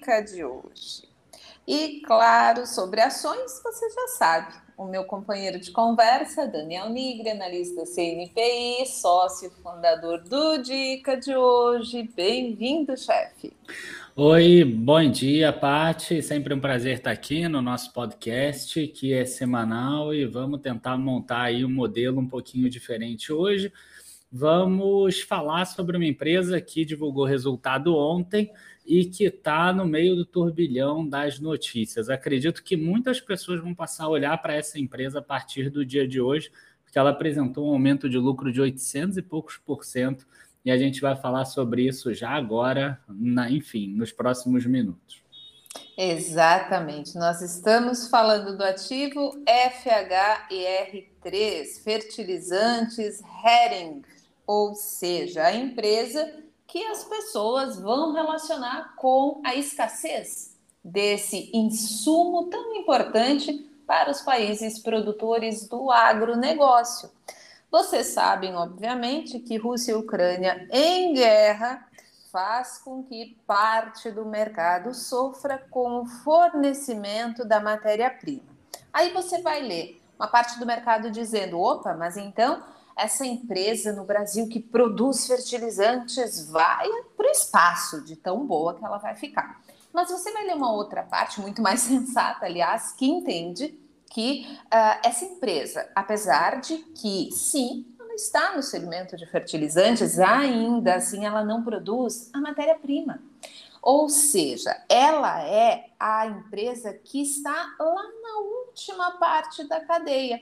dica de hoje. E, claro, sobre ações, você já sabe. O meu companheiro de conversa, Daniel Nigre, analista CNPI, sócio fundador do Dica de hoje. Bem-vindo, chefe. Oi, bom dia, Pati. Sempre um prazer estar aqui no nosso podcast, que é semanal, e vamos tentar montar aí um modelo um pouquinho diferente hoje. Vamos falar sobre uma empresa que divulgou resultado ontem e que está no meio do turbilhão das notícias. Acredito que muitas pessoas vão passar a olhar para essa empresa a partir do dia de hoje, porque ela apresentou um aumento de lucro de 800 e poucos por cento e a gente vai falar sobre isso já agora, na, enfim, nos próximos minutos. Exatamente. Nós estamos falando do ativo FHER3, fertilizantes Hering, ou seja, a empresa que as pessoas vão relacionar com a escassez desse insumo tão importante para os países produtores do agronegócio. Vocês sabem, obviamente, que Rússia e Ucrânia em guerra faz com que parte do mercado sofra com o fornecimento da matéria-prima. Aí você vai ler uma parte do mercado dizendo: opa, mas então essa empresa no Brasil que produz fertilizantes vai para o espaço de tão boa que ela vai ficar. Mas você vai ler uma outra parte, muito mais sensata, aliás, que entende que uh, essa empresa, apesar de que, sim, ela está no segmento de fertilizantes, ainda assim ela não produz a matéria-prima. Ou seja, ela é a empresa que está lá na última parte da cadeia.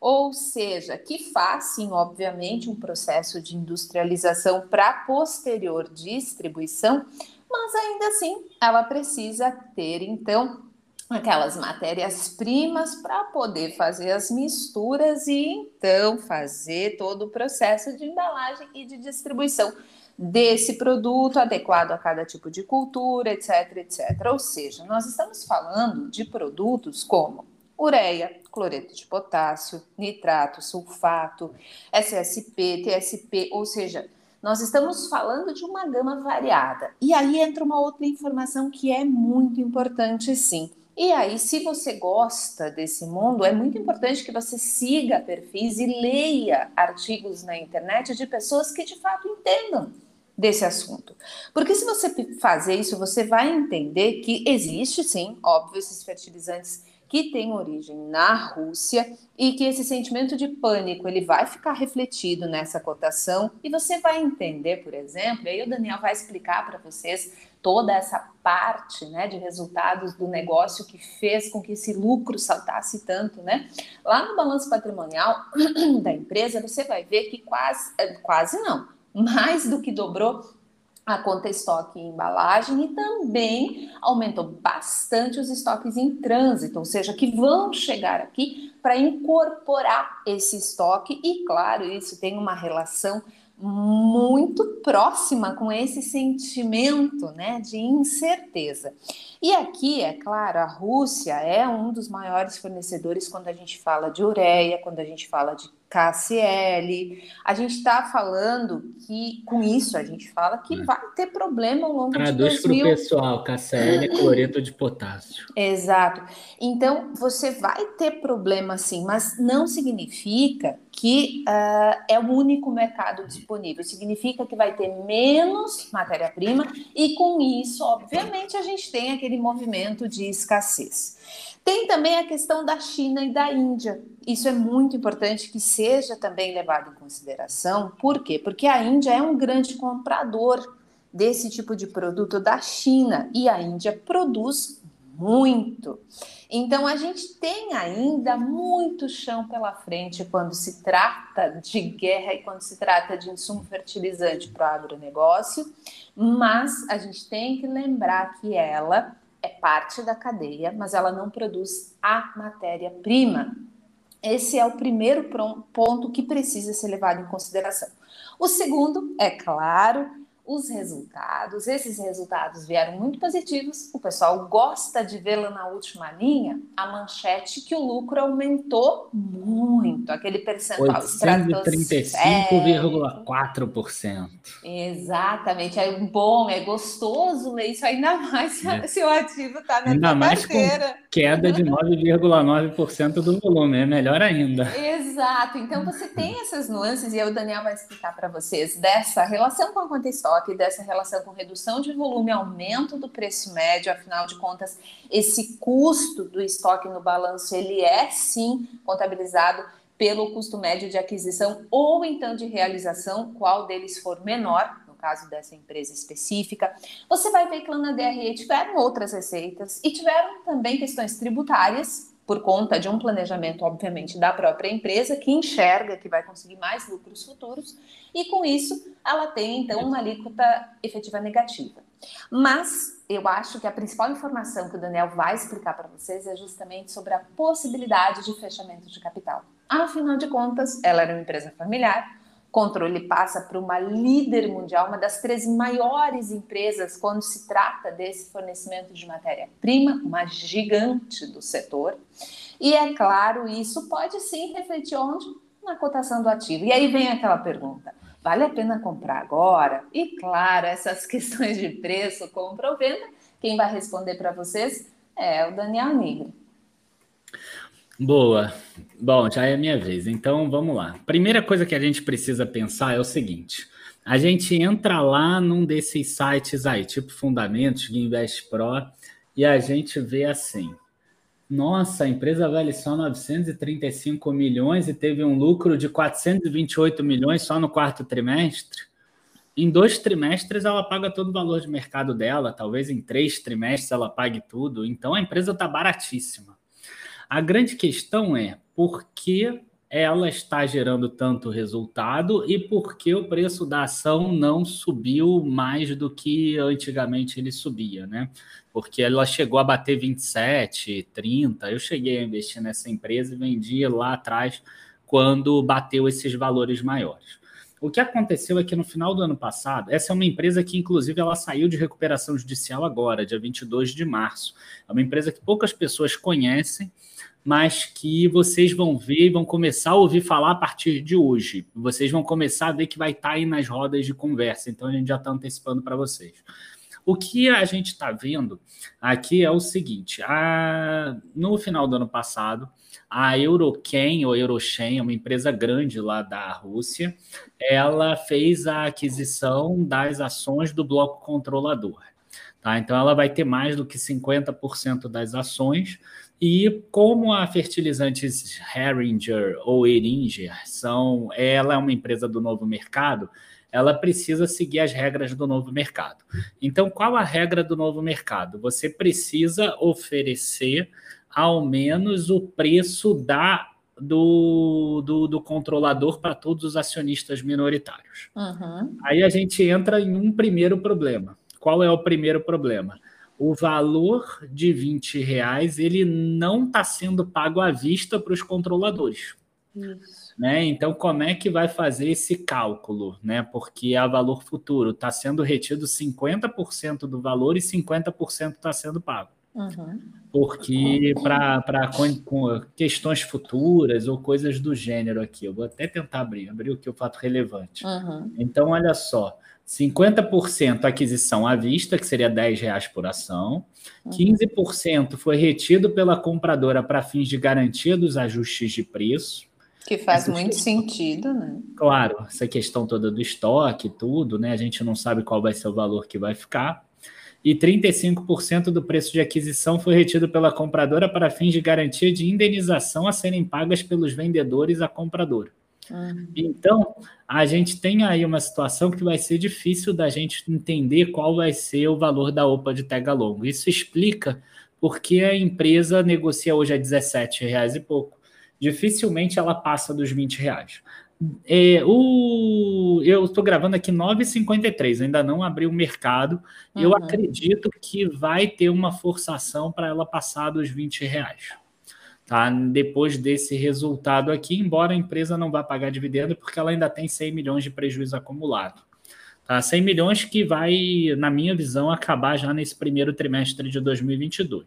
Ou seja, que faz, sim, obviamente, um processo de industrialização para posterior distribuição, mas ainda assim ela precisa ter, então, aquelas matérias-primas para poder fazer as misturas e então fazer todo o processo de embalagem e de distribuição desse produto adequado a cada tipo de cultura, etc, etc. Ou seja, nós estamos falando de produtos como ureia, cloreto de potássio, nitrato, sulfato, SSP, TSP, ou seja, nós estamos falando de uma gama variada. E aí entra uma outra informação que é muito importante, sim. E aí, se você gosta desse mundo, é muito importante que você siga perfis e leia artigos na internet de pessoas que de fato entendam desse assunto. Porque se você fazer isso, você vai entender que existe sim, óbvio, esses fertilizantes que têm origem na Rússia e que esse sentimento de pânico ele vai ficar refletido nessa cotação e você vai entender, por exemplo, aí o Daniel vai explicar para vocês toda essa parte né, de resultados do negócio que fez com que esse lucro saltasse tanto, né? Lá no balanço patrimonial da empresa, você vai ver que quase, é, quase não, mais do que dobrou conta estoque e embalagem e também aumentou bastante os estoques em trânsito, ou seja, que vão chegar aqui para incorporar esse estoque. E, claro, isso tem uma relação muito próxima com esse sentimento né, de incerteza. E aqui, é claro, a Rússia é um dos maiores fornecedores quando a gente fala de ureia, quando a gente fala de KCL. A gente está falando que, com isso, a gente fala que é. vai ter problema ao longo Traduz de 2000... para o pessoal, KCL é cloreto de potássio. Exato. Então, você vai ter problema sim, mas não significa que uh, é o único mercado disponível. Significa que vai ter menos matéria-prima e, com isso, obviamente, a gente tem aquele movimento de escassez. Tem também a questão da China e da Índia. Isso é muito importante que seja também levado em consideração. Por quê? Porque a Índia é um grande comprador desse tipo de produto da China e a Índia produz muito. Então a gente tem ainda muito chão pela frente quando se trata de guerra e quando se trata de insumo fertilizante para o agronegócio, mas a gente tem que lembrar que ela é parte da cadeia, mas ela não produz a matéria-prima. Esse é o primeiro ponto que precisa ser levado em consideração. O segundo, é claro, os resultados. Esses resultados vieram muito positivos. O pessoal gosta de vê-la na última linha, a manchete que o lucro aumentou muito. aquele percentual 835,4%. Exatamente, é bom, é gostoso ler isso, ainda mais é. se o ativo está na ainda mais carteira. Com queda de 9,9% do volume, é melhor ainda. Exato, então você tem essas nuances, e o Daniel vai explicar para vocês dessa relação com a conta estoque, dessa relação com redução de volume, aumento do preço médio, afinal de contas, esse custo do estoque no balanço, ele é sim contabilizado pelo custo médio de aquisição ou então de realização, qual deles for menor, no caso dessa empresa específica. Você vai ver que lá na DRE tiveram outras receitas e tiveram também questões tributárias, por conta de um planejamento, obviamente, da própria empresa, que enxerga que vai conseguir mais lucros futuros, e com isso ela tem, então, uma alíquota efetiva negativa. Mas eu acho que a principal informação que o Daniel vai explicar para vocês é justamente sobre a possibilidade de fechamento de capital. Afinal de contas, ela era uma empresa familiar, controle passa para uma líder mundial, uma das três maiores empresas quando se trata desse fornecimento de matéria-prima, uma gigante do setor. E é claro, isso pode sim refletir onde? Na cotação do ativo. E aí vem aquela pergunta: vale a pena comprar agora? E claro, essas questões de preço, compra ou venda, quem vai responder para vocês é o Daniel Nigri. Boa. Bom, já é minha vez. Então vamos lá. Primeira coisa que a gente precisa pensar é o seguinte: a gente entra lá num desses sites aí, tipo Fundamentos, Invest Pro, e a gente vê assim. Nossa, a empresa vale só 935 milhões e teve um lucro de 428 milhões só no quarto trimestre. Em dois trimestres ela paga todo o valor de mercado dela, talvez em três trimestres ela pague tudo. Então a empresa está baratíssima. A grande questão é por que ela está gerando tanto resultado e por que o preço da ação não subiu mais do que antigamente ele subia, né? Porque ela chegou a bater 27, 30. Eu cheguei a investir nessa empresa e vendi lá atrás quando bateu esses valores maiores. O que aconteceu é que no final do ano passado, essa é uma empresa que, inclusive, ela saiu de recuperação judicial agora, dia 22 de março. É uma empresa que poucas pessoas conhecem, mas que vocês vão ver e vão começar a ouvir falar a partir de hoje. Vocês vão começar a ver que vai estar tá aí nas rodas de conversa, então a gente já está antecipando para vocês. O que a gente está vendo aqui é o seguinte: a, no final do ano passado, a Euroken ou Euroshen, uma empresa grande lá da Rússia, ela fez a aquisição das ações do bloco controlador. Tá? Então, ela vai ter mais do que 50% das ações, e como a fertilizantes Heringer ou Eringer são, ela é uma empresa do novo mercado, ela precisa seguir as regras do novo mercado. Então, qual a regra do novo mercado? Você precisa oferecer ao menos o preço da do, do, do controlador para todos os acionistas minoritários. Uhum. Aí a gente entra em um primeiro problema. Qual é o primeiro problema? O valor de 20 reais ele não está sendo pago à vista para os controladores. Isso. Né? Então, como é que vai fazer esse cálculo? Né? Porque a valor futuro está sendo retido 50% do valor e 50% está sendo pago. Uhum. Porque para questões futuras ou coisas do gênero aqui, eu vou até tentar abrir, abrir o que o fato relevante. Uhum. Então, olha só, 50% aquisição à vista, que seria 10 reais por ação, 15% uhum. foi retido pela compradora para fins de garantia dos ajustes de preço. Que faz essa muito questão, sentido, né? Claro, essa questão toda do estoque, tudo, né? A gente não sabe qual vai ser o valor que vai ficar. E 35% do preço de aquisição foi retido pela compradora para fins de garantia de indenização a serem pagas pelos vendedores à compradora. Uhum. Então, a gente tem aí uma situação que vai ser difícil da gente entender qual vai ser o valor da OPA de Tega Longo. Isso explica porque a empresa negocia hoje a 17 reais e pouco. Dificilmente ela passa dos 20 reais. É, o, eu estou gravando aqui 9,53, ainda não abri o mercado. Uhum. Eu acredito que vai ter uma forçação para ela passar dos 20 reais tá? Depois desse resultado aqui, embora a empresa não vá pagar dividendo, porque ela ainda tem 100 milhões de prejuízo acumulado. Tá? 100 milhões que vai, na minha visão, acabar já nesse primeiro trimestre de 2022.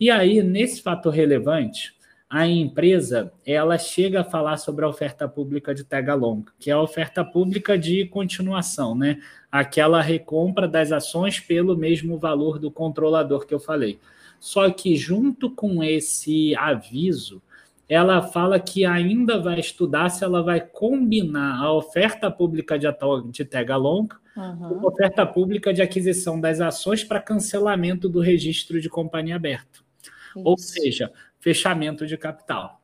E aí, nesse fator relevante, a empresa ela chega a falar sobre a oferta pública de tag along, que é a oferta pública de continuação, né? Aquela recompra das ações pelo mesmo valor do controlador que eu falei. Só que junto com esse aviso, ela fala que ainda vai estudar se ela vai combinar a oferta pública de, de tag along uhum. com a oferta pública de aquisição das ações para cancelamento do registro de companhia aberto. Isso. Ou seja, fechamento de capital.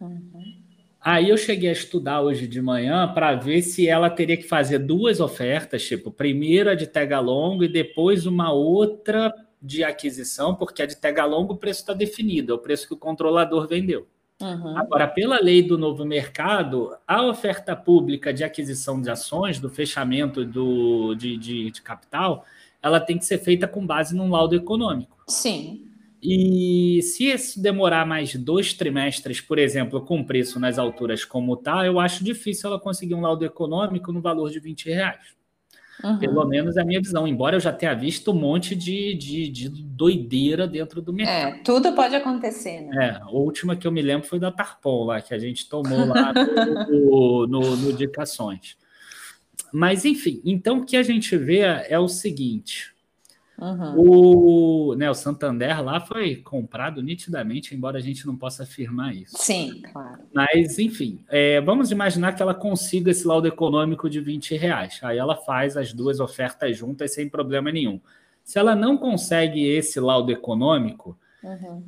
Uhum. Aí eu cheguei a estudar hoje de manhã para ver se ela teria que fazer duas ofertas, tipo, primeira de tega longo e depois uma outra de aquisição, porque a de tega longo o preço está definido, é o preço que o controlador vendeu. Uhum. Agora, pela lei do novo mercado, a oferta pública de aquisição de ações, do fechamento do, de, de, de capital, ela tem que ser feita com base num laudo econômico. Sim. E se isso demorar mais dois trimestres, por exemplo, com preço nas alturas como está, eu acho difícil ela conseguir um laudo econômico no valor de 20 reais. Uhum. Pelo menos é a minha visão, embora eu já tenha visto um monte de, de, de doideira dentro do mercado. É, tudo pode acontecer, né? É, a última que eu me lembro foi da Tarpon lá, que a gente tomou lá no, no, no Dicações. Mas, enfim, então o que a gente vê é o seguinte: Uhum. O, né, o Santander lá foi comprado nitidamente, embora a gente não possa afirmar isso. Sim, claro. Mas, enfim, é, vamos imaginar que ela consiga esse laudo econômico de 20 reais. Aí ela faz as duas ofertas juntas sem problema nenhum. Se ela não consegue esse laudo econômico, uhum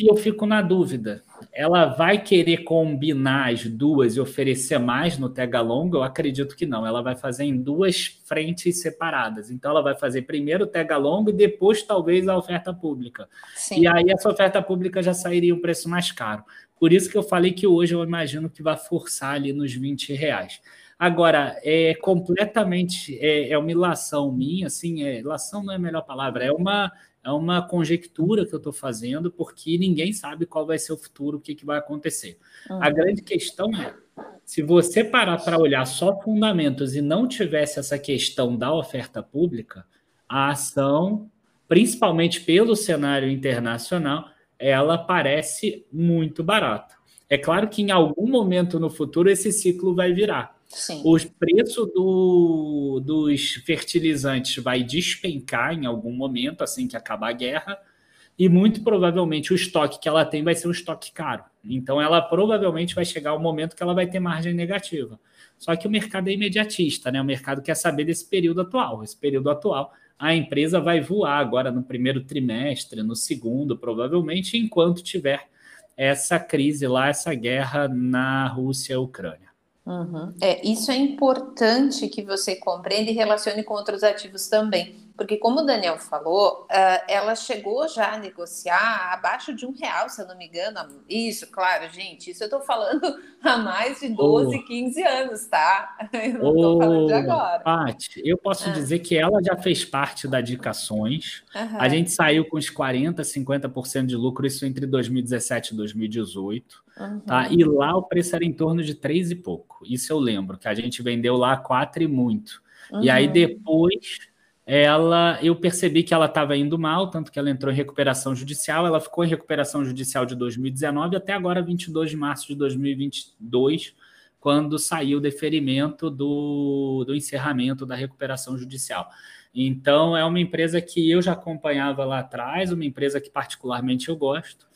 eu fico na dúvida. Ela vai querer combinar as duas e oferecer mais no Tega Longo? Eu acredito que não. Ela vai fazer em duas frentes separadas. Então, ela vai fazer primeiro o Tega Longo e depois, talvez, a oferta pública. Sim. E aí, essa oferta pública já sairia um preço mais caro. Por isso que eu falei que hoje eu imagino que vai forçar ali nos 20 reais. Agora, é completamente, é, é uma ilação minha, assim, é, ilação não é a melhor palavra, é uma, é uma conjectura que eu estou fazendo, porque ninguém sabe qual vai ser o futuro, o que, que vai acontecer. Uhum. A grande questão é: se você parar para olhar só fundamentos e não tivesse essa questão da oferta pública, a ação, principalmente pelo cenário internacional, ela parece muito barata. É claro que em algum momento no futuro esse ciclo vai virar. Sim. O preço do, dos fertilizantes vai despencar em algum momento, assim que acabar a guerra, e muito provavelmente o estoque que ela tem vai ser um estoque caro. Então, ela provavelmente vai chegar ao momento que ela vai ter margem negativa. Só que o mercado é imediatista, né? O mercado quer saber desse período atual. Esse período atual, a empresa vai voar agora no primeiro trimestre, no segundo, provavelmente, enquanto tiver essa crise lá, essa guerra na Rússia e Ucrânia. Uhum. É, isso é importante que você compreenda e relacione com outros ativos também. Porque, como o Daniel falou, uh, ela chegou já a negociar abaixo de um real, se eu não me engano. Isso, claro, gente, isso eu estou falando há mais de 12, oh. 15 anos, tá? Eu não estou oh, falando de agora. Paty, eu posso ah. dizer que ela já fez parte da Dicações. Uhum. A gente saiu com uns 40%, 50% de lucro, isso entre 2017 e 2018. Uhum. Tá? E lá o preço era em torno de 3 e pouco. Isso eu lembro, que a gente vendeu lá 4 e muito. Uhum. E aí depois ela, eu percebi que ela estava indo mal, tanto que ela entrou em recuperação judicial, ela ficou em recuperação judicial de 2019 até agora 22 de março de 2022, quando saiu o deferimento do, do encerramento da recuperação judicial. Então, é uma empresa que eu já acompanhava lá atrás, uma empresa que particularmente eu gosto,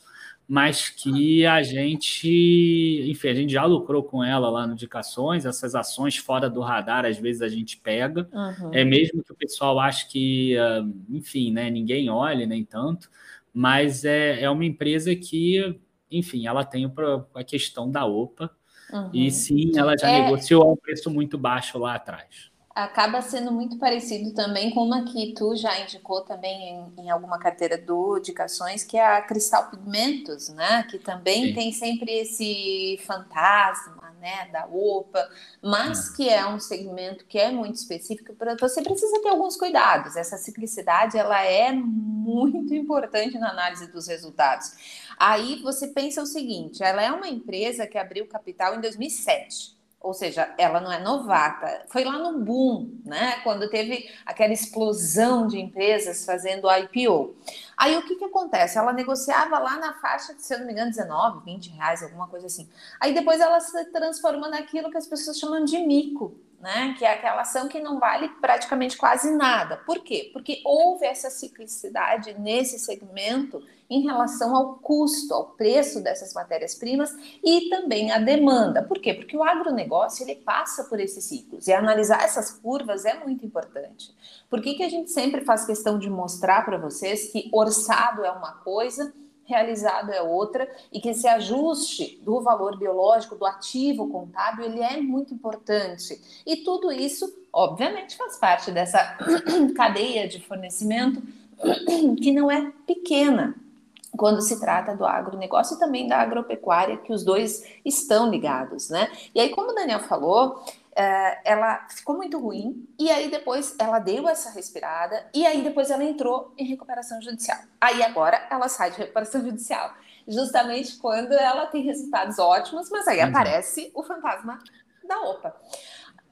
mas que a gente, enfim, a gente já lucrou com ela lá no Indicações, essas ações fora do radar, às vezes a gente pega, uhum. é mesmo que o pessoal ache que, ah, enfim, né, ninguém olhe nem tanto, mas é, é uma empresa que, enfim, ela tem a questão da OPA, uhum. e sim, ela já é... negociou a um preço muito baixo lá atrás acaba sendo muito parecido também com uma que tu já indicou também em, em alguma carteira do Indicações, que é a Cristal Pigmentos, né? Que também Sim. tem sempre esse fantasma, né? Da OPA, mas ah. que é um segmento que é muito específico. Para você precisa ter alguns cuidados. Essa ciclicidade ela é muito importante na análise dos resultados. Aí você pensa o seguinte: ela é uma empresa que abriu capital em 2007 ou seja, ela não é novata. Foi lá no boom, né? Quando teve aquela explosão de empresas fazendo IPO. Aí o que, que acontece? Ela negociava lá na faixa de, se eu não me engano, 19, 20 reais, alguma coisa assim. Aí depois ela se transforma naquilo que as pessoas chamam de mico, né? Que é aquela ação que não vale praticamente quase nada. Por quê? Porque houve essa ciclicidade nesse segmento em relação ao custo, ao preço dessas matérias-primas e também a demanda. Por quê? Porque o agronegócio ele passa por esses ciclos e analisar essas curvas é muito importante. Por que, que a gente sempre faz questão de mostrar para vocês que orçado é uma coisa, realizado é outra e que esse ajuste do valor biológico, do ativo contábil, ele é muito importante. E tudo isso, obviamente, faz parte dessa cadeia de fornecimento que não é pequena quando se trata do agronegócio e também da agropecuária, que os dois estão ligados, né? E aí, como o Daniel falou, é, ela ficou muito ruim, e aí depois ela deu essa respirada, e aí depois ela entrou em recuperação judicial. Aí agora ela sai de recuperação judicial, justamente quando ela tem resultados ótimos, mas aí aparece o fantasma da OPA.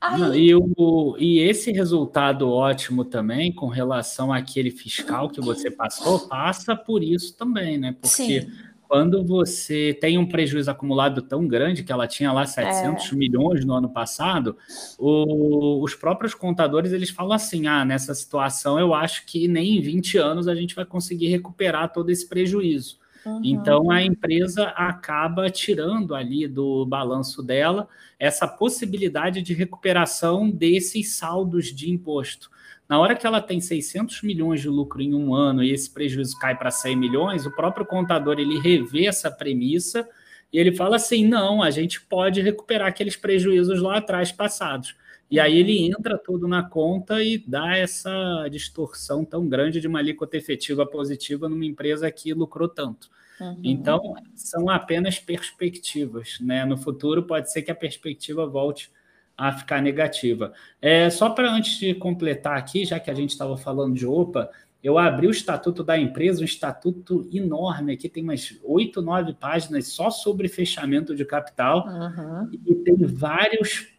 Não, e, o, e esse resultado ótimo também, com relação àquele fiscal que você passou, passa por isso também, né? Porque Sim. quando você tem um prejuízo acumulado tão grande, que ela tinha lá 700 é. milhões no ano passado, o, os próprios contadores eles falam assim: ah, nessa situação eu acho que nem em 20 anos a gente vai conseguir recuperar todo esse prejuízo. Uhum. Então a empresa acaba tirando ali do balanço dela essa possibilidade de recuperação desses saldos de imposto. Na hora que ela tem 600 milhões de lucro em um ano e esse prejuízo cai para 100 milhões, o próprio contador ele revê essa premissa e ele fala assim: não, a gente pode recuperar aqueles prejuízos lá atrás passados. E aí ele entra todo na conta e dá essa distorção tão grande de uma alíquota efetiva positiva numa empresa que lucrou tanto. Uhum. Então, são apenas perspectivas. Né? No futuro, pode ser que a perspectiva volte a ficar negativa. É, só para antes de completar aqui, já que a gente estava falando de OPA, eu abri o estatuto da empresa, um estatuto enorme, aqui tem umas oito, nove páginas só sobre fechamento de capital, uhum. e tem vários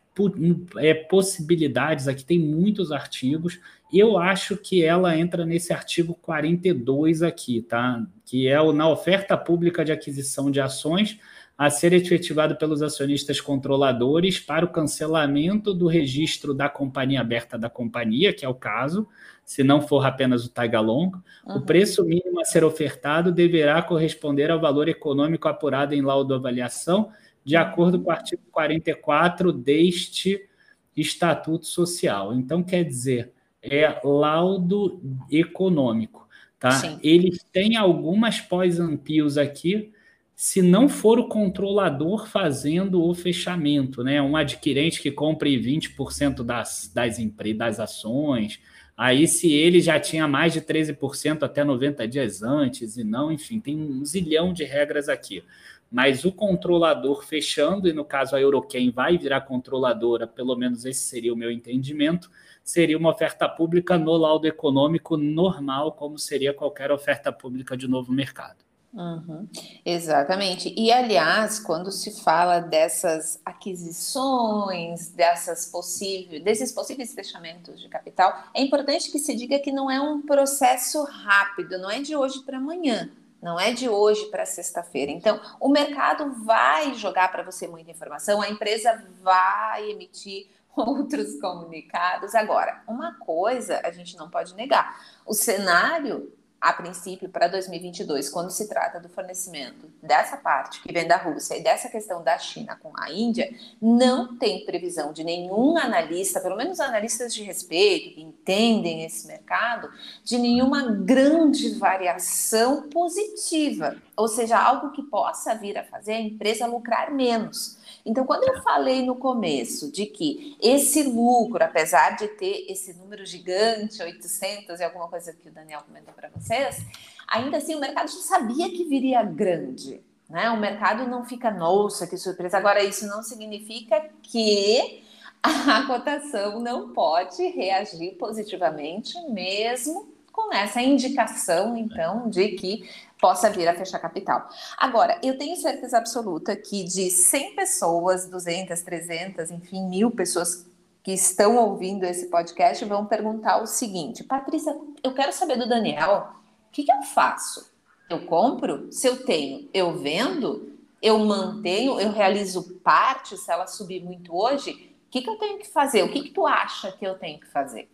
é, possibilidades, aqui tem muitos artigos. Eu acho que ela entra nesse artigo 42 aqui, tá? Que é o na oferta pública de aquisição de ações a ser efetivado pelos acionistas controladores para o cancelamento do registro da companhia aberta da companhia, que é o caso, se não for apenas o tag along, uhum. o preço mínimo a ser ofertado deverá corresponder ao valor econômico apurado em laudo avaliação de acordo com o artigo 44 deste Estatuto Social. Então, quer dizer, é laudo econômico. Tá? Sim. Eles têm algumas pós-ampios aqui, se não for o controlador fazendo o fechamento, né? Um adquirente que compre 20% das, das, das ações, aí se ele já tinha mais de 13% até 90 dias antes, e não, enfim, tem um zilhão de regras aqui mas o controlador fechando, e no caso a Euroquem vai virar controladora, pelo menos esse seria o meu entendimento, seria uma oferta pública no laudo econômico normal, como seria qualquer oferta pública de novo mercado. Uhum, exatamente. E aliás, quando se fala dessas aquisições, dessas possíveis, desses possíveis fechamentos de capital, é importante que se diga que não é um processo rápido, não é de hoje para amanhã não é de hoje para sexta-feira. Então, o mercado vai jogar para você muita informação, a empresa vai emitir outros comunicados. Agora, uma coisa a gente não pode negar: o cenário a princípio, para 2022, quando se trata do fornecimento dessa parte que vem da Rússia e dessa questão da China com a Índia, não tem previsão de nenhum analista, pelo menos analistas de respeito, que entendem esse mercado, de nenhuma grande variação positiva, ou seja, algo que possa vir a fazer a empresa lucrar menos. Então, quando eu falei no começo de que esse lucro, apesar de ter esse número gigante, 800 e alguma coisa que o Daniel comentou para vocês, ainda assim o mercado já sabia que viria grande. Né? O mercado não fica, nossa, que surpresa. Agora, isso não significa que a cotação não pode reagir positivamente, mesmo com essa indicação, então, de que possa vir a fechar capital. Agora, eu tenho certeza absoluta que de 100 pessoas, 200, 300, enfim, mil pessoas que estão ouvindo esse podcast vão perguntar o seguinte: Patrícia, eu quero saber do Daniel, o que, que eu faço? Eu compro? Se eu tenho, eu vendo? Eu mantenho? Eu realizo parte se ela subir muito hoje? O que, que eu tenho que fazer? O que, que tu acha que eu tenho que fazer?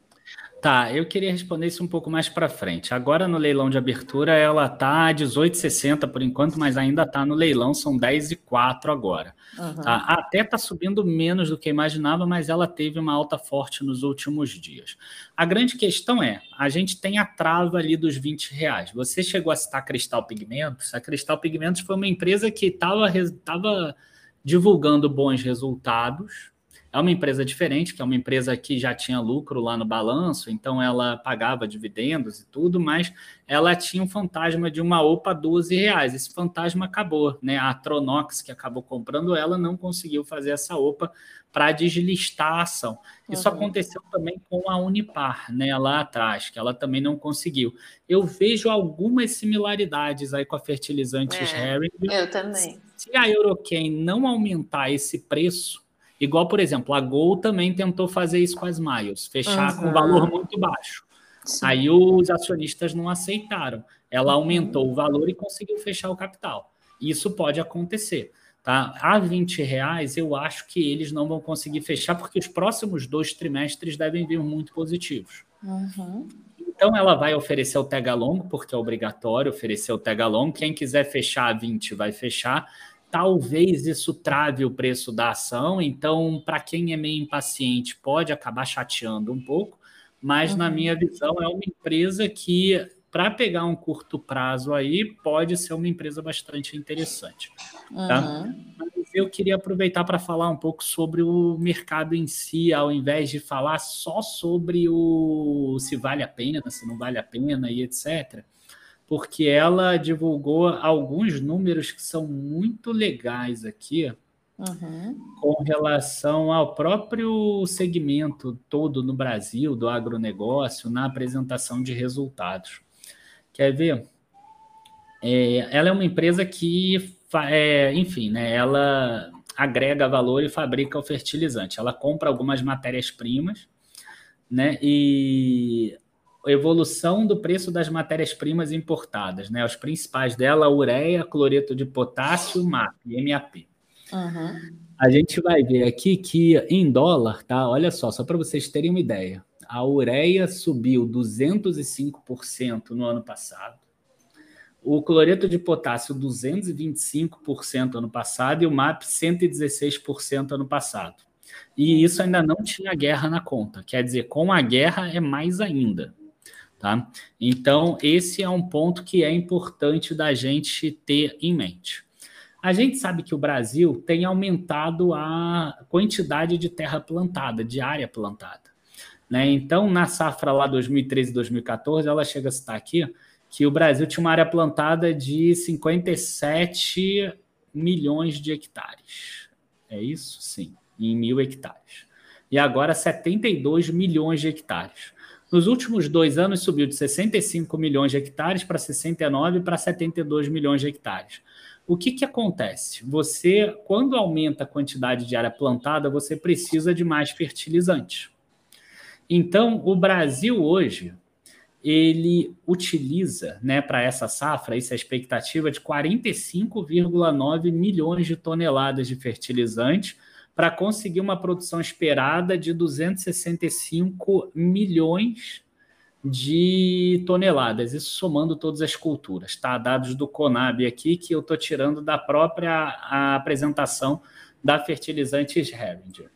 Tá, eu queria responder isso um pouco mais para frente. Agora no leilão de abertura ela tá 18,60 por enquanto, mas ainda tá no leilão, são 10 e 4 agora. Uhum. Tá? Até tá subindo menos do que imaginava, mas ela teve uma alta forte nos últimos dias. A grande questão é, a gente tem a trava ali dos 20 reais. Você chegou a citar Cristal Pigmentos, a Cristal Pigmentos foi uma empresa que estava divulgando bons resultados, é uma empresa diferente, que é uma empresa que já tinha lucro lá no balanço, então ela pagava dividendos e tudo, mas ela tinha um fantasma de uma OPA 12 reais. Esse fantasma acabou, né? A Tronox, que acabou comprando ela, não conseguiu fazer essa OPA para deslistar a ação. Isso uhum. aconteceu também com a Unipar, né, lá atrás, que ela também não conseguiu. Eu vejo algumas similaridades aí com a fertilizantes é, Harry. Eu também. Se a Euroquem não aumentar esse preço, Igual, por exemplo, a Gol também tentou fazer isso com as Miles, fechar uhum. com valor muito baixo. Sim. Aí os acionistas não aceitaram. Ela uhum. aumentou o valor e conseguiu fechar o capital. Isso pode acontecer. Tá? A 20 reais, eu acho que eles não vão conseguir fechar, porque os próximos dois trimestres devem vir muito positivos. Uhum. Então, ela vai oferecer o tega longo, porque é obrigatório oferecer o tega longo. Quem quiser fechar a 20 vai fechar talvez isso trave o preço da ação. Então, para quem é meio impaciente, pode acabar chateando um pouco, mas uhum. na minha visão é uma empresa que para pegar um curto prazo aí pode ser uma empresa bastante interessante. Tá? Uhum. Eu queria aproveitar para falar um pouco sobre o mercado em si, ao invés de falar só sobre o se vale a pena, se não vale a pena e etc porque ela divulgou alguns números que são muito legais aqui uhum. com relação ao próprio segmento todo no Brasil do agronegócio na apresentação de resultados. Quer ver? É, ela é uma empresa que, é, enfim, né, ela agrega valor e fabrica o fertilizante. Ela compra algumas matérias-primas, né? E evolução do preço das matérias-primas importadas, né? Os principais dela, ureia, cloreto de potássio, MAP, MAP. Uhum. A gente vai ver aqui que em dólar, tá? Olha só, só para vocês terem uma ideia. A ureia subiu 205% no ano passado. O cloreto de potássio 225% ano passado e o MAP 116% ano passado. E isso ainda não tinha guerra na conta. Quer dizer, com a guerra é mais ainda. Tá? Então, esse é um ponto que é importante da gente ter em mente. A gente sabe que o Brasil tem aumentado a quantidade de terra plantada, de área plantada. Né? Então, na safra lá 2013 e 2014, ela chega a citar aqui que o Brasil tinha uma área plantada de 57 milhões de hectares. É isso? Sim, em mil hectares. E agora 72 milhões de hectares. Nos últimos dois anos, subiu de 65 milhões de hectares para 69 para 72 milhões de hectares. O que, que acontece? Você, quando aumenta a quantidade de área plantada, você precisa de mais fertilizante. Então, o Brasil hoje, ele utiliza, né, para essa safra, essa é expectativa de 45,9 milhões de toneladas de fertilizante, para conseguir uma produção esperada de 265 milhões de toneladas, isso somando todas as culturas, tá? Dados do Conab aqui que eu estou tirando da própria apresentação da Fertilizantes Herringer.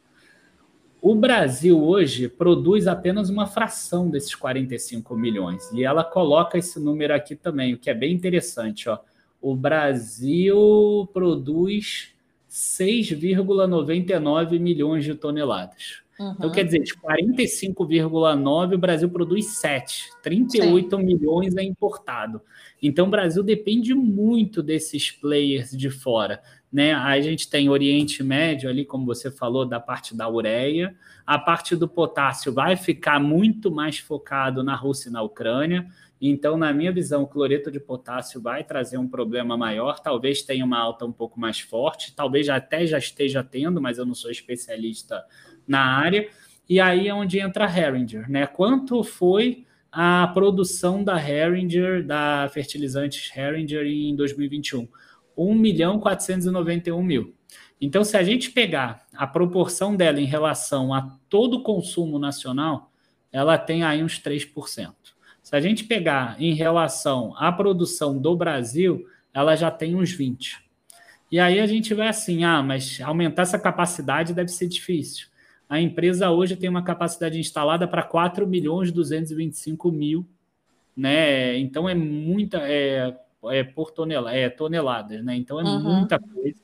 O Brasil hoje produz apenas uma fração desses 45 milhões e ela coloca esse número aqui também, o que é bem interessante, ó. O Brasil produz 6,99 milhões de toneladas. Uhum. Então, quer dizer, de 45,9, o Brasil produz 7. 38 Sim. milhões é importado. Então, o Brasil depende muito desses players de fora. né? A gente tem Oriente Médio ali, como você falou, da parte da ureia. A parte do potássio vai ficar muito mais focado na Rússia e na Ucrânia. Então, na minha visão, o cloreto de potássio vai trazer um problema maior. Talvez tenha uma alta um pouco mais forte, talvez até já esteja tendo, mas eu não sou especialista na área. E aí é onde entra a Herringer, né? Quanto foi a produção da Herringer, da fertilizantes Herringer em 2021? 1 milhão 491 mil. Então, se a gente pegar a proporção dela em relação a todo o consumo nacional, ela tem aí uns 3%. Se a gente pegar em relação à produção do Brasil, ela já tem uns 20. E aí a gente vai assim, ah, mas aumentar essa capacidade deve ser difícil. A empresa hoje tem uma capacidade instalada para 4 milhões 225 mil, né? Então é muita, é, é por tonelada, é toneladas, né? Então é uhum. muita coisa.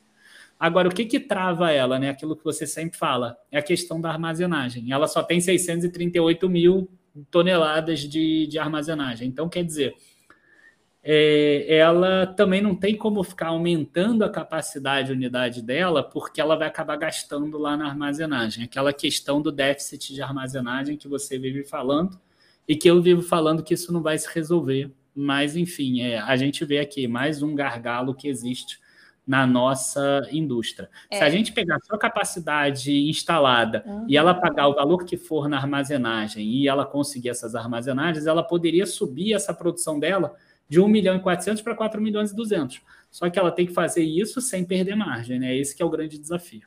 Agora, o que que trava ela, né? Aquilo que você sempre fala, é a questão da armazenagem. Ela só tem 638 mil toneladas de, de armazenagem. Então, quer dizer, é, ela também não tem como ficar aumentando a capacidade de unidade dela, porque ela vai acabar gastando lá na armazenagem. Aquela questão do déficit de armazenagem que você vive falando e que eu vivo falando que isso não vai se resolver. Mas, enfim, é, a gente vê aqui mais um gargalo que existe na nossa indústria. É. Se a gente pegar só a capacidade instalada uhum. e ela pagar o valor que for na armazenagem e ela conseguir essas armazenagens, ela poderia subir essa produção dela de 1 milhão e 400 para 4 milhões e 200. Só que ela tem que fazer isso sem perder margem, né? Esse que é o grande desafio.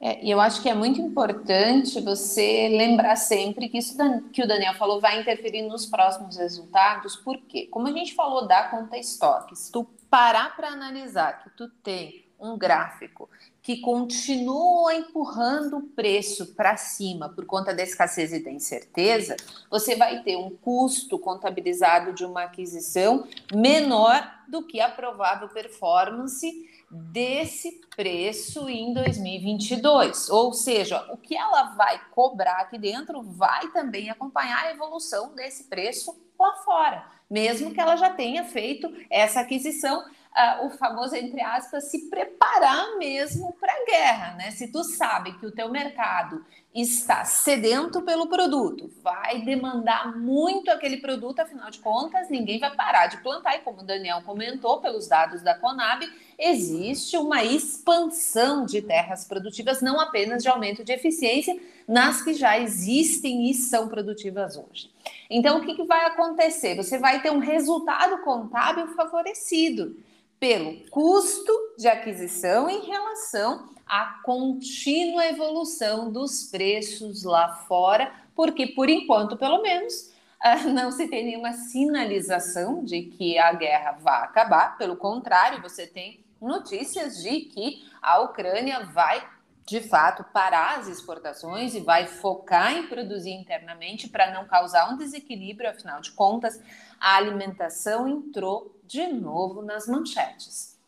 É, e eu acho que é muito importante você lembrar sempre que isso que o Daniel falou vai interferir nos próximos resultados, por quê? Como a gente falou da conta estoque, se tu parar para analisar que tu tem um gráfico que continua empurrando o preço para cima por conta da escassez e da incerteza, você vai ter um custo contabilizado de uma aquisição menor do que a provável performance desse preço em 2022. Ou seja, o que ela vai cobrar aqui dentro vai também acompanhar a evolução desse preço lá fora, mesmo que ela já tenha feito essa aquisição uh, o famoso, entre aspas, se preparar mesmo para a guerra, né? Se tu sabe que o teu mercado está sedento pelo produto, vai demandar muito aquele produto, afinal de contas, ninguém vai parar de plantar. E como o Daniel comentou, pelos dados da Conab, existe uma expansão de terras produtivas, não apenas de aumento de eficiência, nas que já existem e são produtivas hoje. Então, o que, que vai acontecer? Você vai ter um resultado contábil favorecido pelo custo de aquisição em relação à contínua evolução dos preços lá fora, porque por enquanto, pelo menos, ah, não se tem nenhuma sinalização de que a guerra vai acabar, pelo contrário, você tem notícias de que a Ucrânia vai de fato parar as exportações e vai focar em produzir internamente para não causar um desequilíbrio, afinal de contas, a alimentação entrou de novo nas manchetes.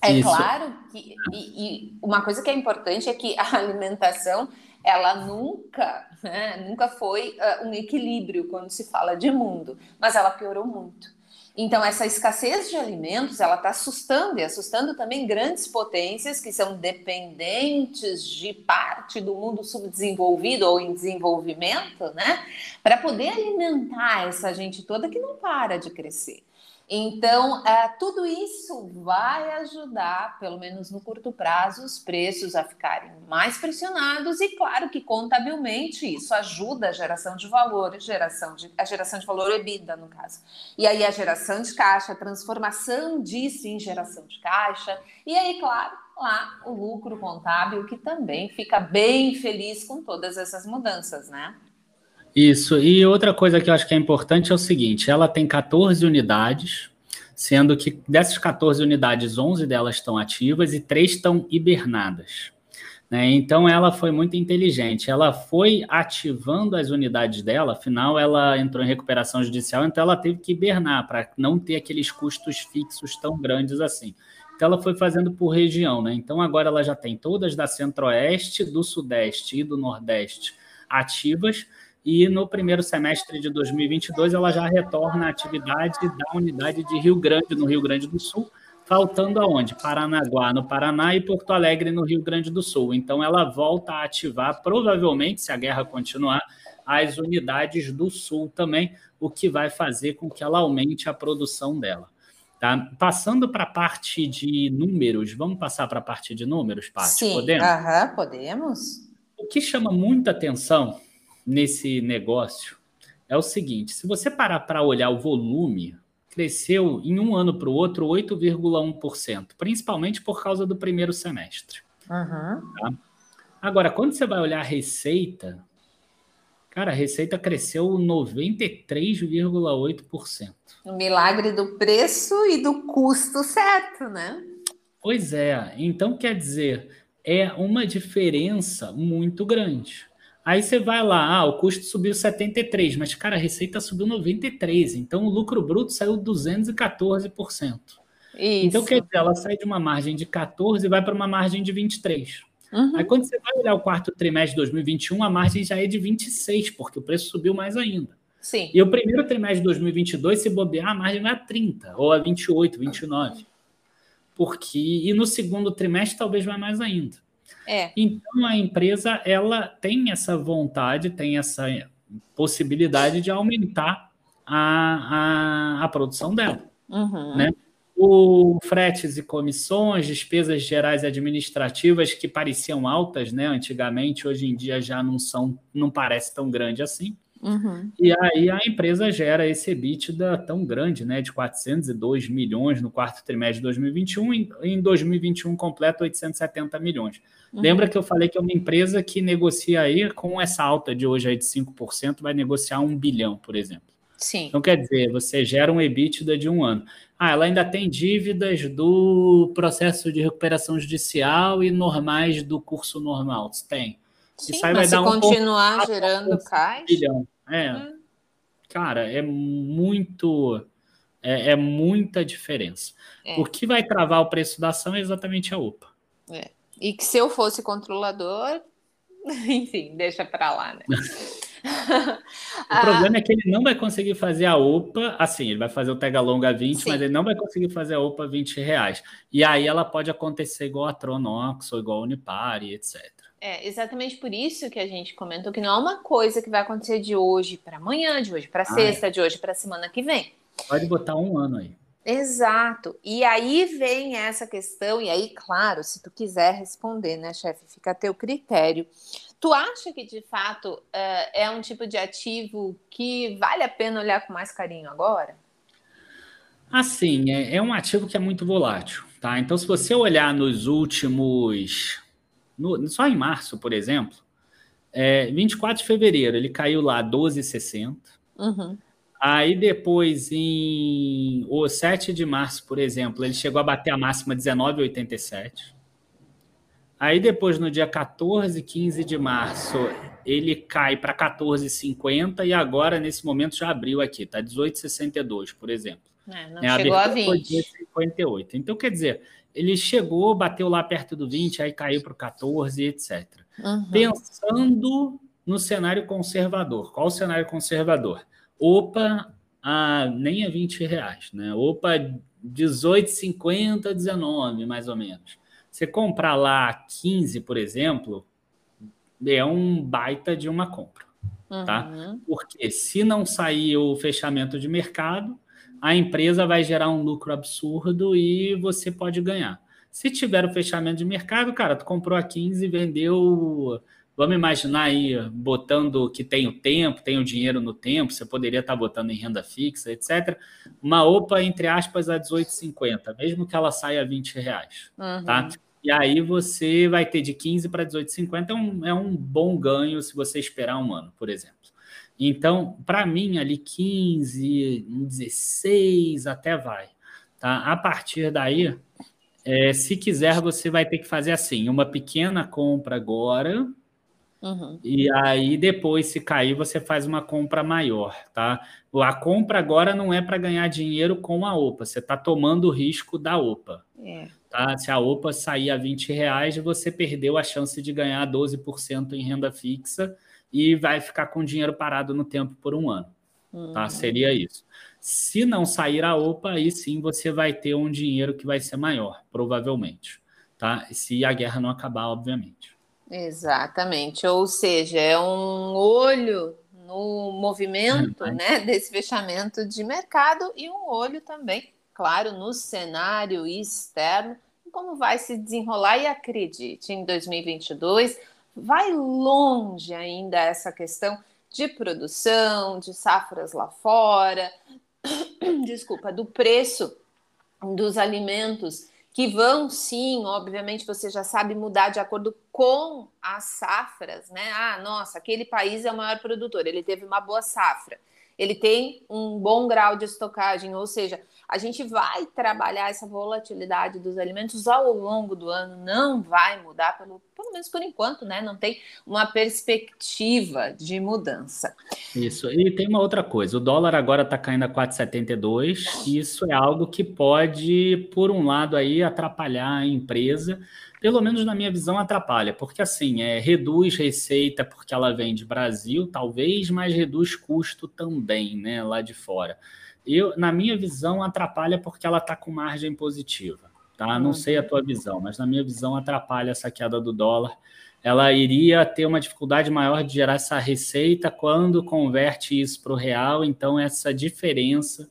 É Isso. claro que e, e, uma coisa que é importante é que a alimentação ela nunca, né, nunca foi uh, um equilíbrio quando se fala de mundo, mas ela piorou muito. Então, essa escassez de alimentos, ela está assustando e assustando também grandes potências que são dependentes de parte do mundo subdesenvolvido ou em desenvolvimento, né? Para poder alimentar essa gente toda que não para de crescer. Então, é, tudo isso vai ajudar, pelo menos no curto prazo, os preços a ficarem mais pressionados e, claro, que contabilmente isso ajuda a geração de valor, geração de, a geração de valor EBITDA, no caso. E aí a geração de caixa, a transformação disso em geração de caixa. E aí, claro, lá o lucro contábil, que também fica bem feliz com todas essas mudanças, né? Isso, e outra coisa que eu acho que é importante é o seguinte: ela tem 14 unidades, sendo que dessas 14 unidades, 11 delas estão ativas e 3 estão hibernadas. Né? Então ela foi muito inteligente, ela foi ativando as unidades dela, afinal ela entrou em recuperação judicial, então ela teve que hibernar para não ter aqueles custos fixos tão grandes assim. Então ela foi fazendo por região, né? Então agora ela já tem todas da Centro-Oeste, do Sudeste e do Nordeste ativas e no primeiro semestre de 2022 ela já retorna à atividade da unidade de Rio Grande, no Rio Grande do Sul, faltando aonde? Paranaguá, no Paraná, e Porto Alegre, no Rio Grande do Sul. Então, ela volta a ativar, provavelmente, se a guerra continuar, as unidades do Sul também, o que vai fazer com que ela aumente a produção dela. Tá? Passando para a parte de números, vamos passar para a parte de números, Paty? Sim, podemos? Aham, podemos. O que chama muita atenção nesse negócio é o seguinte: se você parar para olhar o volume, cresceu em um ano para o outro 8,1%, principalmente por causa do primeiro semestre. Uhum. Tá? Agora, quando você vai olhar a receita, cara, a receita cresceu 93,8%. O milagre do preço e do custo certo, né? Pois é. Então, quer dizer, é uma diferença muito grande. Aí você vai lá, ah, o custo subiu 73, mas, cara, a receita subiu 93. Então, o lucro bruto saiu 214%. Isso. Então, quer dizer, ela sai de uma margem de 14 e vai para uma margem de 23. Uhum. Aí, quando você vai olhar o quarto trimestre de 2021, a margem já é de 26, porque o preço subiu mais ainda. Sim. E o primeiro trimestre de 2022, se bobear, a margem vai a 30, ou a 28, 29. Porque, e no segundo trimestre, talvez vai mais ainda. É. Então a empresa ela tem essa vontade, tem essa possibilidade de aumentar a, a, a produção dela. Uhum. Né? O fretes e comissões, despesas gerais administrativas que pareciam altas, né, antigamente, hoje em dia já não são, não parece tão grande assim. Uhum. E aí a empresa gera esse EBITDA tão grande, né, de 402 milhões no quarto trimestre de 2021, em, em 2021 completo 870 milhões. Uhum. Lembra que eu falei que é uma empresa que negocia aí com essa alta de hoje aí de 5%, vai negociar um bilhão, por exemplo. Sim. Então quer dizer, você gera um EBITDA de um ano. Ah, ela ainda tem dívidas do processo de recuperação judicial e normais do curso normal. Tem. Sim, Isso aí vai dar um continuar gerando caixa. Bilhão. É. Hum. Cara, é muito. É, é muita diferença. É. O que vai travar o preço da ação é exatamente a UPA. É. E que se eu fosse controlador, enfim, deixa para lá, né? o problema é que ele não vai conseguir fazer a OPA, assim, ele vai fazer o Tega Longa 20, Sim. mas ele não vai conseguir fazer a OPA 20 reais. E aí ela pode acontecer igual a Tronox ou igual a Unipare, etc. É exatamente por isso que a gente comentou que não é uma coisa que vai acontecer de hoje para amanhã, de hoje para ah, sexta, é. de hoje para semana que vem. Pode botar um ano aí. Exato. E aí vem essa questão, e aí, claro, se tu quiser responder, né, chefe, fica a teu critério. Tu acha que de fato é um tipo de ativo que vale a pena olhar com mais carinho agora? Assim, é, é um ativo que é muito volátil, tá? Então, se você olhar nos últimos no, só em março, por exemplo, é, 24 de fevereiro, ele caiu lá 12,60. Uhum. Aí depois, em o 7 de março, por exemplo, ele chegou a bater a máxima 19,87. Aí depois, no dia 14, 15 de março, ele cai para 14,50 e agora, nesse momento, já abriu aqui, tá 18,62, por exemplo. É, não é, chegou a 20. 58. Então, quer dizer, ele chegou, bateu lá perto do 20, aí caiu para o 14, etc. Uhum. Pensando no cenário conservador. Qual o cenário conservador? Opa, a, nem a 20 reais, né? Opa, 18,50, 19, mais ou menos. Você comprar lá 15, por exemplo, é um baita de uma compra, tá? Uhum. Porque se não sair o fechamento de mercado, a empresa vai gerar um lucro absurdo e você pode ganhar. Se tiver o fechamento de mercado, cara, tu comprou a 15 e vendeu. Vamos imaginar aí, botando que tem o tempo, tem o dinheiro no tempo, você poderia estar botando em renda fixa, etc. Uma OPA, entre aspas, a 18,50, mesmo que ela saia a 20 reais. Uhum. Tá? E aí você vai ter de 15 para 18,50, é um, é um bom ganho se você esperar um ano, por exemplo. Então, para mim, ali 15, 16 até vai. Tá? A partir daí, é, se quiser, você vai ter que fazer assim: uma pequena compra agora. Uhum. E aí, depois, se cair, você faz uma compra maior, tá? A compra agora não é para ganhar dinheiro com a OPA, você está tomando o risco da OPA. É. Tá? Se a OPA sair a 20 reais, você perdeu a chance de ganhar 12% em renda fixa e vai ficar com dinheiro parado no tempo por um ano. Tá? Uhum. Seria isso. Se não sair a OPA, aí sim você vai ter um dinheiro que vai ser maior, provavelmente. Tá? Se a guerra não acabar, obviamente. Exatamente. Ou seja, é um olho no movimento é, né, desse fechamento de mercado e um olho também, claro, no cenário externo, como vai se desenrolar. E acredite, em 2022 vai longe ainda essa questão de produção, de safras lá fora, desculpa, do preço dos alimentos que vão sim, obviamente você já sabe mudar de acordo com as safras, né? Ah, nossa, aquele país é o maior produtor, ele teve uma boa safra, ele tem um bom grau de estocagem, ou seja, a gente vai trabalhar essa volatilidade dos alimentos ao longo do ano, não vai mudar, pelo, pelo menos por enquanto, né? Não tem uma perspectiva de mudança. Isso. E tem uma outra coisa: o dólar agora está caindo a 4,72. Isso é algo que pode, por um lado, aí atrapalhar a empresa. Pelo menos na minha visão, atrapalha, porque assim, é, reduz receita porque ela vem de Brasil, talvez, mas reduz custo também, né, lá de fora eu, na minha visão, atrapalha porque ela está com margem positiva. Tá? Não sei a tua visão, mas na minha visão atrapalha essa queda do dólar. Ela iria ter uma dificuldade maior de gerar essa receita quando converte isso para o real, então essa diferença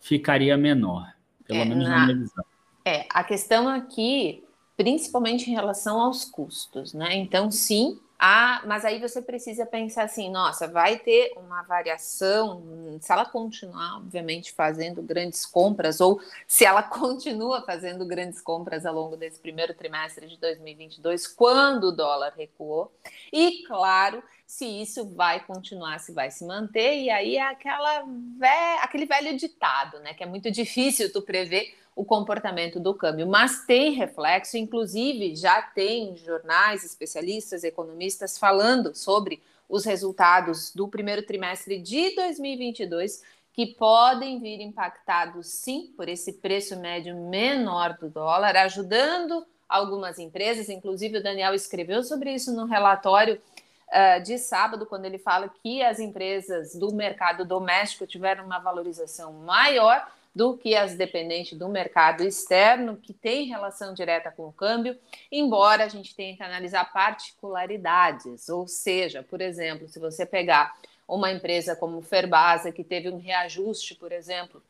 ficaria menor, pelo é, menos na, na minha visão. É, a questão aqui, principalmente em relação aos custos, né? Então, sim, ah, mas aí você precisa pensar assim, nossa, vai ter uma variação, se ela continuar, obviamente, fazendo grandes compras, ou se ela continua fazendo grandes compras ao longo desse primeiro trimestre de 2022, quando o dólar recuou, e claro, se isso vai continuar, se vai se manter, e aí é aquela ve aquele velho ditado, né, que é muito difícil tu prever o comportamento do câmbio, mas tem reflexo, inclusive já tem jornais, especialistas, economistas falando sobre os resultados do primeiro trimestre de 2022 que podem vir impactados sim por esse preço médio menor do dólar, ajudando algumas empresas, inclusive o Daniel escreveu sobre isso no relatório uh, de sábado, quando ele fala que as empresas do mercado doméstico tiveram uma valorização maior do que as dependentes do mercado externo, que tem relação direta com o câmbio, embora a gente tenha que analisar particularidades, ou seja, por exemplo, se você pegar uma empresa como Ferbasa, que teve um reajuste, por exemplo,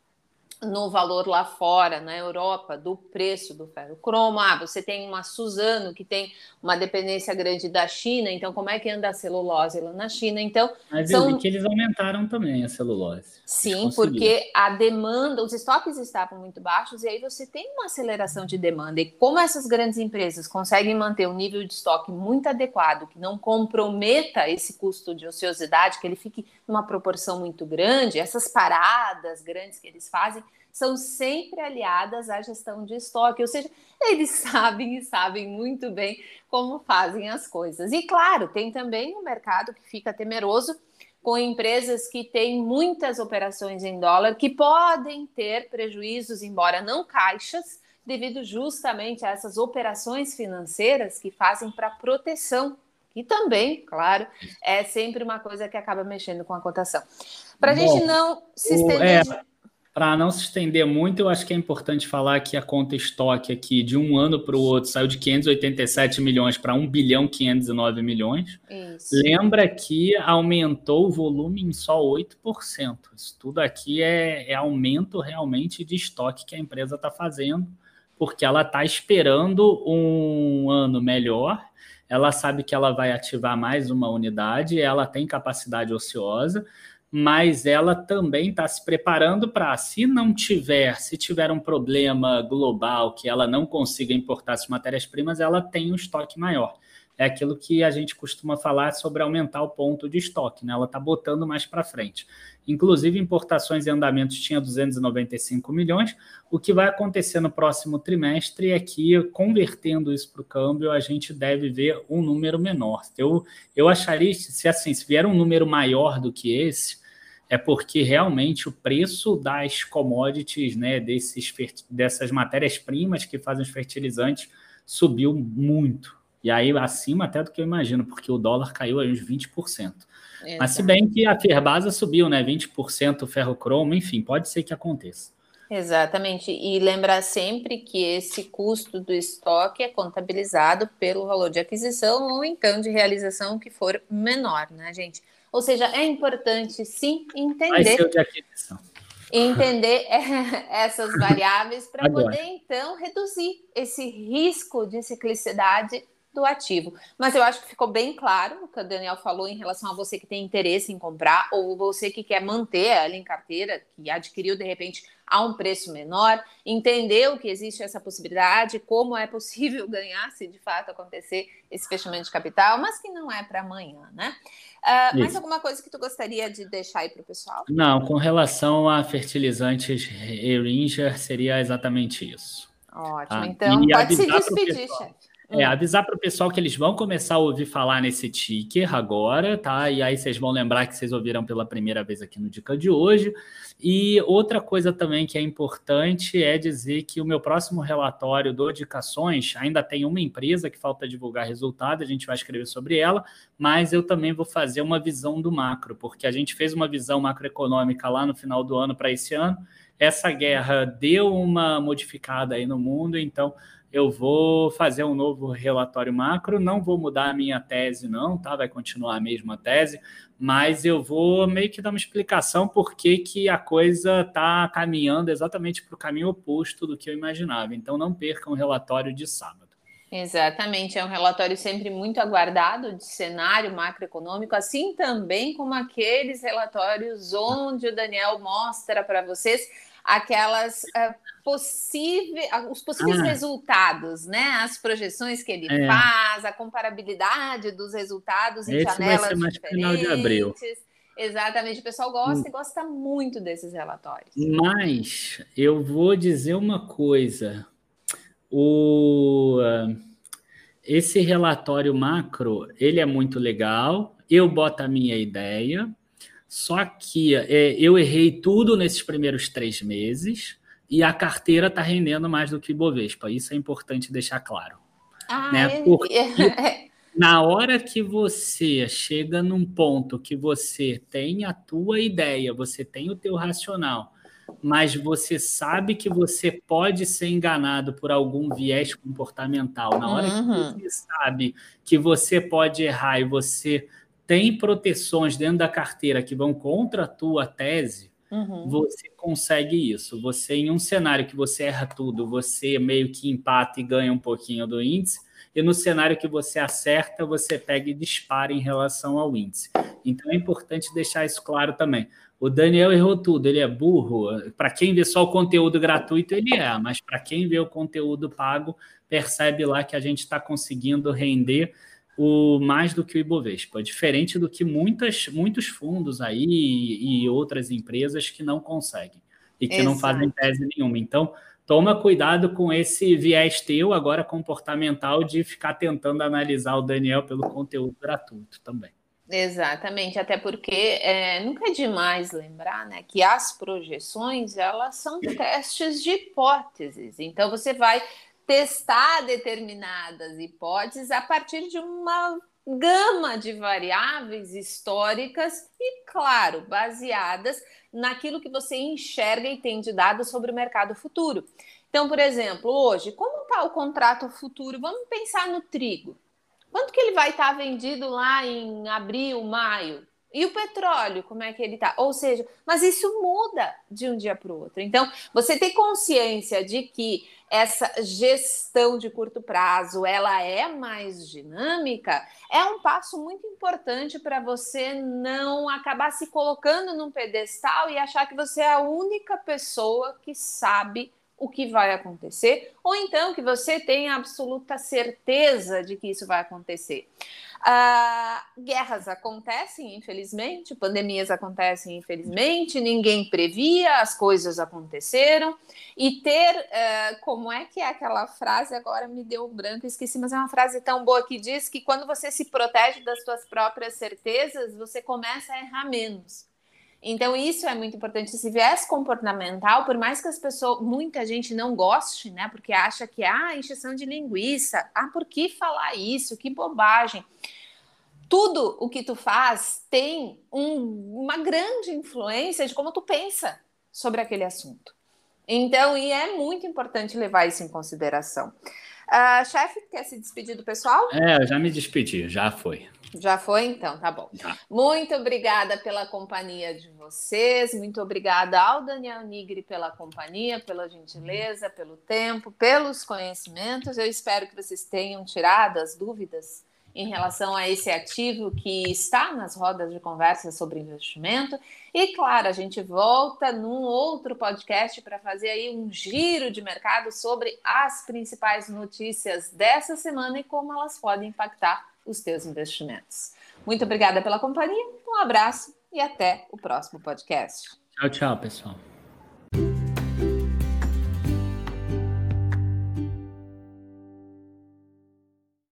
no valor lá fora, na Europa, do preço do ferro cromo. Ah, você tem uma Suzano que tem uma dependência grande da China, então como é que anda a celulose lá na China? Então, Mas são... eu vi que eles aumentaram também a celulose. Sim, porque a demanda, os estoques estavam muito baixos e aí você tem uma aceleração de demanda. E como essas grandes empresas conseguem manter um nível de estoque muito adequado, que não comprometa esse custo de ociosidade, que ele fique numa proporção muito grande, essas paradas grandes que eles fazem, são sempre aliadas à gestão de estoque, ou seja, eles sabem e sabem muito bem como fazem as coisas. E claro, tem também um mercado que fica temeroso com empresas que têm muitas operações em dólar que podem ter prejuízos, embora não caixas, devido justamente a essas operações financeiras que fazem para proteção e também, claro, é sempre uma coisa que acaba mexendo com a cotação. Para a gente não se estender. É, para não se estender muito, eu acho que é importante falar que a conta estoque aqui de um ano para o outro saiu de 587 milhões para 1 bilhão 509 milhões. Isso. Lembra que aumentou o volume em só 8%. Isso tudo aqui é, é aumento realmente de estoque que a empresa está fazendo, porque ela está esperando um ano melhor. Ela sabe que ela vai ativar mais uma unidade, ela tem capacidade ociosa, mas ela também está se preparando para, se não tiver, se tiver um problema global que ela não consiga importar as matérias-primas, ela tem um estoque maior. É aquilo que a gente costuma falar sobre aumentar o ponto de estoque, né? Ela está botando mais para frente. Inclusive, importações e andamentos tinha 295 milhões. O que vai acontecer no próximo trimestre é que, convertendo isso para o câmbio, a gente deve ver um número menor. Eu, eu acharia, se assim, se vier um número maior do que esse, é porque realmente o preço das commodities, né, desses, dessas matérias-primas que fazem os fertilizantes, subiu muito. E aí, acima até do que eu imagino, porque o dólar caiu aí uns 20%. Exato. Mas se bem que a Ferbasa subiu, né? 20% ferrocromo, enfim, pode ser que aconteça. Exatamente. E lembrar sempre que esse custo do estoque é contabilizado pelo valor de aquisição ou então de realização que for menor, né, gente? Ou seja, é importante sim entender. Entender essas variáveis para poder então reduzir esse risco de ciclicidade do ativo. Mas eu acho que ficou bem claro o que o Daniel falou em relação a você que tem interesse em comprar ou você que quer manter ela em carteira, que adquiriu de repente a um preço menor, entendeu que existe essa possibilidade, como é possível ganhar se de fato acontecer esse fechamento de capital, mas que não é para amanhã, né? Uh, mais alguma coisa que tu gostaria de deixar aí para o pessoal? Não, com relação a fertilizantes Eringer, seria exatamente isso. Ótimo, ah, então pode se despedir, chefe. É, avisar para o pessoal que eles vão começar a ouvir falar nesse ticker agora, tá? E aí vocês vão lembrar que vocês ouviram pela primeira vez aqui no Dica de hoje. E outra coisa também que é importante é dizer que o meu próximo relatório do Dicações ainda tem uma empresa que falta divulgar resultado, a gente vai escrever sobre ela, mas eu também vou fazer uma visão do macro, porque a gente fez uma visão macroeconômica lá no final do ano para esse ano. Essa guerra deu uma modificada aí no mundo, então eu vou fazer um novo relatório macro, não vou mudar a minha tese, não, tá? Vai continuar a mesma tese, mas eu vou meio que dar uma explicação por que, que a coisa está caminhando exatamente para o caminho oposto do que eu imaginava. Então não percam o relatório de sábado. Exatamente, é um relatório sempre muito aguardado de cenário macroeconômico, assim também como aqueles relatórios onde o Daniel mostra para vocês aquelas uh, possíveis, os possíveis ah. resultados, né? As projeções que ele é. faz, a comparabilidade dos resultados em Esse janelas ser mais diferentes. Final de abril. Exatamente, o pessoal gosta hum. e gosta muito desses relatórios. Mas eu vou dizer uma coisa. O esse relatório macro, ele é muito legal. Eu boto a minha ideia, só que é, eu errei tudo nesses primeiros três meses e a carteira está rendendo mais do que Bovespa. Isso é importante deixar claro. Ah, né? Porque na hora que você chega num ponto que você tem a tua ideia, você tem o teu racional, mas você sabe que você pode ser enganado por algum viés comportamental. Na hora uhum. que você sabe que você pode errar e você tem proteções dentro da carteira que vão contra a tua tese, uhum. você consegue isso. Você, em um cenário que você erra tudo, você meio que empata e ganha um pouquinho do índice, e no cenário que você acerta, você pega e dispara em relação ao índice. Então é importante deixar isso claro também. O Daniel errou tudo, ele é burro. Para quem vê só o conteúdo gratuito, ele é, mas para quem vê o conteúdo pago, percebe lá que a gente está conseguindo render o mais do que o Ibovespa, diferente do que muitas, muitos fundos aí e, e outras empresas que não conseguem e que Exato. não fazem tese nenhuma. Então, toma cuidado com esse viés teu agora comportamental de ficar tentando analisar o Daniel pelo conteúdo gratuito também. Exatamente, até porque é, nunca é demais lembrar né, que as projeções elas são testes de hipóteses. Então você vai testar determinadas hipóteses a partir de uma gama de variáveis históricas e, claro, baseadas naquilo que você enxerga e tem de dados sobre o mercado futuro. Então, por exemplo, hoje, como está o contrato futuro? Vamos pensar no trigo. Quanto que ele vai estar tá vendido lá em abril, maio? E o petróleo, como é que ele está? Ou seja, mas isso muda de um dia para o outro. Então, você ter consciência de que essa gestão de curto prazo ela é mais dinâmica, é um passo muito importante para você não acabar se colocando num pedestal e achar que você é a única pessoa que sabe o que vai acontecer, ou então que você tem absoluta certeza de que isso vai acontecer. Uh, guerras acontecem, infelizmente, pandemias acontecem, infelizmente, ninguém previa, as coisas aconteceram. E ter, uh, como é que é aquela frase, agora me deu branco, esqueci, mas é uma frase tão boa que diz que quando você se protege das suas próprias certezas, você começa a errar menos. Então, isso é muito importante. Esse viés comportamental, por mais que as pessoas, muita gente não goste, né? Porque acha que, ah, encheção de linguiça, ah, por que falar isso? Que bobagem. Tudo o que tu faz tem um, uma grande influência de como tu pensa sobre aquele assunto. Então, e é muito importante levar isso em consideração. Uh, chefe, quer se despedir do pessoal? É, eu já me despedi, já foi. Já foi, então, tá bom. Já. Muito obrigada pela companhia de vocês, muito obrigada ao Daniel Nigri pela companhia, pela gentileza, pelo tempo, pelos conhecimentos. Eu espero que vocês tenham tirado as dúvidas em relação a esse ativo que está nas rodas de conversa sobre investimento. E claro, a gente volta num outro podcast para fazer aí um giro de mercado sobre as principais notícias dessa semana e como elas podem impactar os teus investimentos. Muito obrigada pela companhia, um abraço e até o próximo podcast. Tchau, tchau, pessoal.